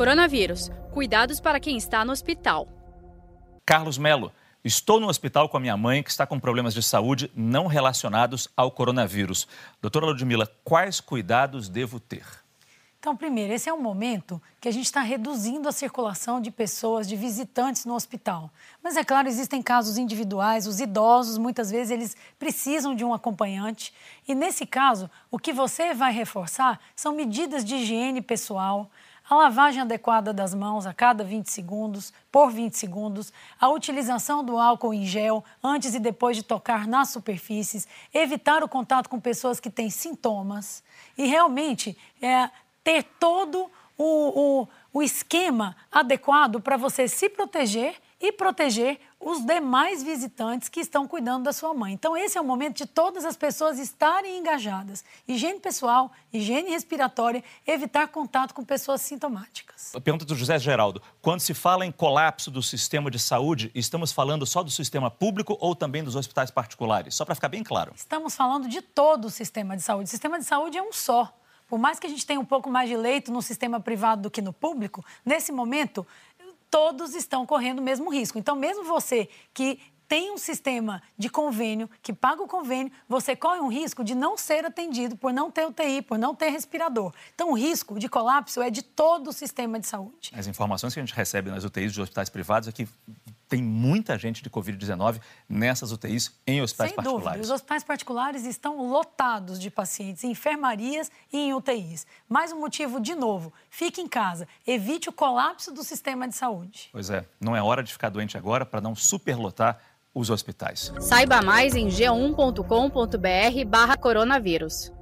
Coronavírus. Cuidados para quem está no hospital. Carlos Melo. Estou no hospital com a minha mãe que está com problemas de saúde não relacionados ao coronavírus. Doutora Ludmila, quais cuidados devo ter? Então, primeiro, esse é um momento que a gente está reduzindo a circulação de pessoas, de visitantes no hospital. Mas, é claro, existem casos individuais, os idosos, muitas vezes, eles precisam de um acompanhante. E, nesse caso, o que você vai reforçar são medidas de higiene pessoal, a lavagem adequada das mãos a cada 20 segundos, por 20 segundos, a utilização do álcool em gel antes e depois de tocar nas superfícies, evitar o contato com pessoas que têm sintomas e realmente é, ter todo o, o, o esquema adequado para você se proteger e proteger os demais visitantes que estão cuidando da sua mãe. Então, esse é o momento de todas as pessoas estarem engajadas. Higiene pessoal, higiene respiratória, evitar contato com pessoas sintomáticas. A pergunta do José Geraldo: quando se fala em colapso do sistema de saúde, estamos falando só do sistema público ou também dos hospitais particulares? Só para ficar bem claro. Estamos falando de todo o sistema de saúde. O sistema de saúde é um só. Por mais que a gente tenha um pouco mais de leito no sistema privado do que no público, nesse momento, todos estão correndo o mesmo risco. Então, mesmo você que tem um sistema de convênio, que paga o convênio, você corre um risco de não ser atendido por não ter UTI, por não ter respirador. Então, o risco de colapso é de todo o sistema de saúde. As informações que a gente recebe nas UTIs de hospitais privados é que tem muita gente de Covid-19 nessas UTIs em hospitais Sem particulares. Dúvida. Os hospitais particulares estão lotados de pacientes em enfermarias e em UTIs. Mais um motivo, de novo, fique em casa, evite o colapso do sistema de saúde. Pois é, não é hora de ficar doente agora para não superlotar os hospitais. Saiba mais em g1.com.br barra coronavírus.